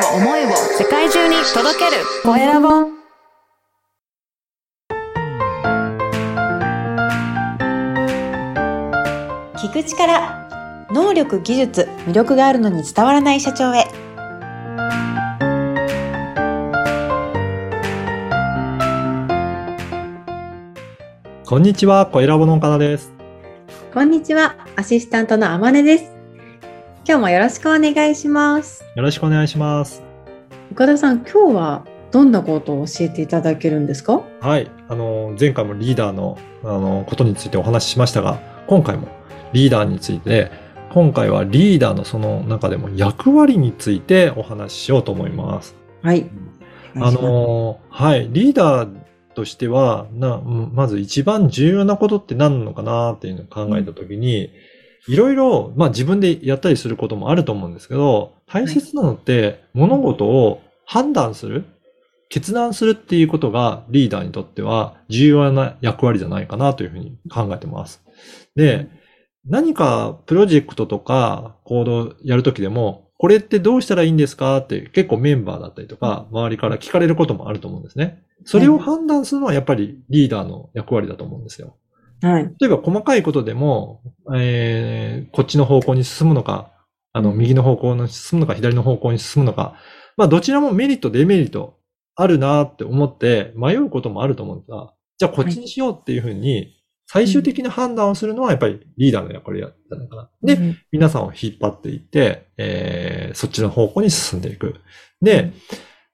を思いを世界中に届ける。コエラボ聞く力能力技術魅力があるのに伝わらない社長へ。こんにちは、コエラボの岡田です。こんにちはアシスタントのあまねです今日もよろしくお願いしますよろしくお願いします。岡田さん今日はどんなことを教えていただけるんですか？はい。あの、前回もリーダーの、あの、ことについてお話ししましたが、今回もリーダーについて、今回はリーダーのその中でも役割についてお話ししようと思います。はいあの、はい。リーダーとしては、な、まず一番重要なことって何なのかなっていうのを考えたときに、いろいろ、まあ自分でやったりすることもあると思うんですけど、大切なのって物事を判断する、決断するっていうことがリーダーにとっては重要な役割じゃないかなというふうに考えてます。で、何かプロジェクトとか行動やるときでも、これってどうしたらいいんですか？って結構メンバーだったりとか、周りから聞かれることもあると思うんですね。それを判断するのはやっぱりリーダーの役割だと思うんですよ。はい。例えば細かいことでも、えー、こっちの方向に進むのか、あの、右の方向に進むのか、左の方向に進むのか、まあ、どちらもメリット、デメリットあるなって思って迷うこともあると思うんですが、じゃあこっちにしようっていうふうに、最終的な判断をするのはやっぱりリーダーの役割じゃないかな。で、うん。皆さんを引っ張っていって、えー、そっちの方向に進んでいく。で、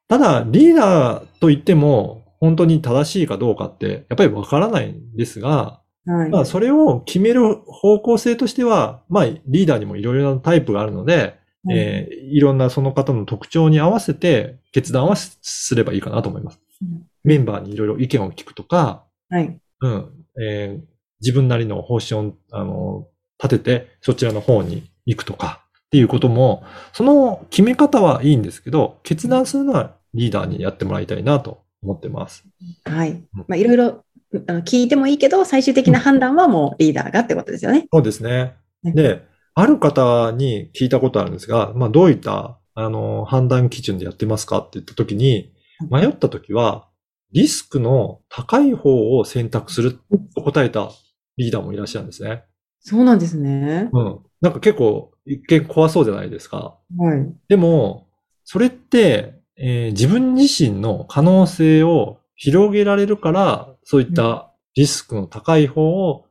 ただ、リーダーといっても、本当に正しいかどうかって、やっぱりわからないんですが、はい。まあ、それを決める方向性としては、まあ、リーダーにもいろいろなタイプがあるので、えーいろんなその方の特徴に合わせて決断はすすればいいかなと思います。うん。メンバーにいろいろ意見を聞くとか、はい。うん、えー自分なりの方針を、あの、立てて、そちらの方に行くとか、っていうことも、その決め方はいいんですけど、決断するのはリーダーにやってもらいたいなと思ってます。はい。まあいろいろ聞いてもいいけど最終的な判断はもうリーダーがってことですよねそうですね。ねで、ある方に聞いたことあるんですが、まあ、どういった、あの、判断基準でやってますかって言ったときに、迷ったときは、リスクの高い方を選択すると答えたリーダーもいらっしゃるんですね。そうなんですねうん。なんか結構、一見怖そうじゃないですか。はいでも、それって、えー自分自身の可能性を広げられるから、そういったリスクの高い方を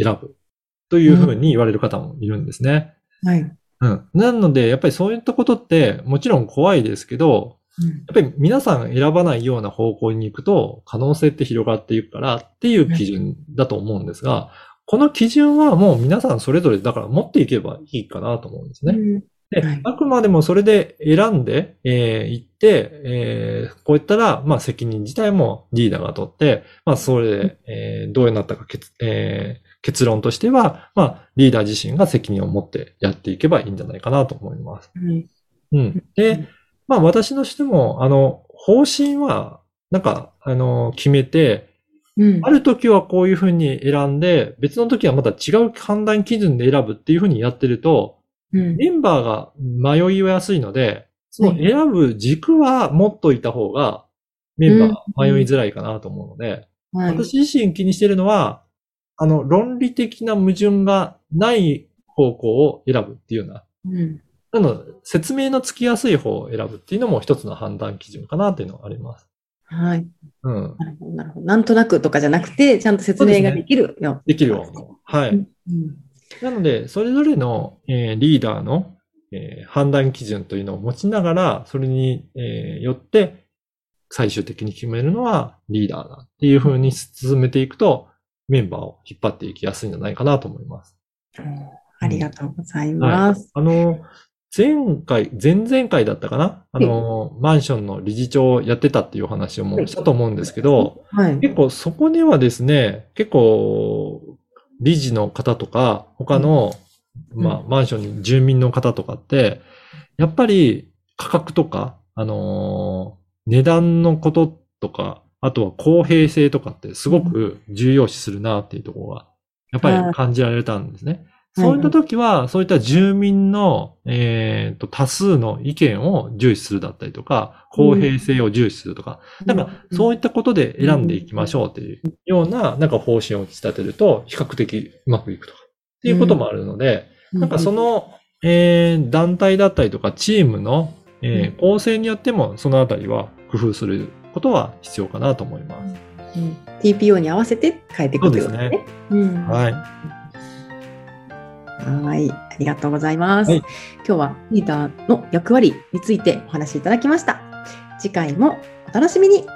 選ぶというふうに言われる方もいるんですね。はいうん。なので、やっぱりそういったことって、もちろん怖いですけど、うんやっぱり皆さん選ばないような方向に行くと、可能性って広がっていくからっていう基準だと思うんですが、この基準はもう皆さんそれぞれだから持っていけばいいかなと思うんですね。うんではい、あくまでもそれで選んで、えー行って、えーこういったら、まあ責任自体もリーダーが取って、まあそれで、えーどうなったか結,、えー結論としては、まあリーダー自身が責任を持ってやっていけばいいんじゃないかなと思います。はい。うん。うでん、まあ私としても、あの、方針は、なんか、あの、決めて、うん。ある時はこういうふうに選んで、別の時はまた違う判断基準で選ぶっていうふうにやってると、うんメンバーが迷いやすいので、その選ぶ軸は持っといた方が、メンバー迷いづらいかなと思うので、はい。私自身気にしてるのは、あの、論理的な矛盾がない方向を選ぶっていうような、うん。なので説明のつきやすい方を選ぶっていうのも一つの判断基準かなっていうのがあります。はい。うん。なるほどなるほど。なんとなくとかじゃなくてちゃんと説明ができるよできるように。はい。うんなので、それぞれの、えーリーダーの、えー判断基準というのを持ちながら、それに、えーよって、最終的に決めるのはリーダーだっていう風に進めていくと、メンバーを引っ張っていきやすいんじゃないかなと思います。ありがとうございます。あの、前回、前々回だったかな？あの、マンションの理事長をやってたっていうお話をもうしたと思うんですけど、はい。結構そこではですね、結構、理事の方とか、他の、うん。まあ、マンションに住民の方とかって、やっぱり価格とか、あのー値段のこととか、あとは公平性とかってすごく重要視するなっていうところが、やっぱり感じられたんですね。そういった時は、そういった住民の、えっ、と、多数の意見を重視するだったりとか、公平性を重視するとか、なんか、そういったことで選んでいきましょうっていうような、なんか方針を打ち立てると、比較的うまくいくとか、っていうこともあるので、なんかその、えー、団体だったりとか、チームの、えー、構成によっても、そのあたりは工夫することは必要かなと思います。うん。TPO に合わせて変えていくということですね。うん。はい。はい。ありがとうございます。はい今日はリーダーの役割についてお話しいただきました。次回もお楽しみに。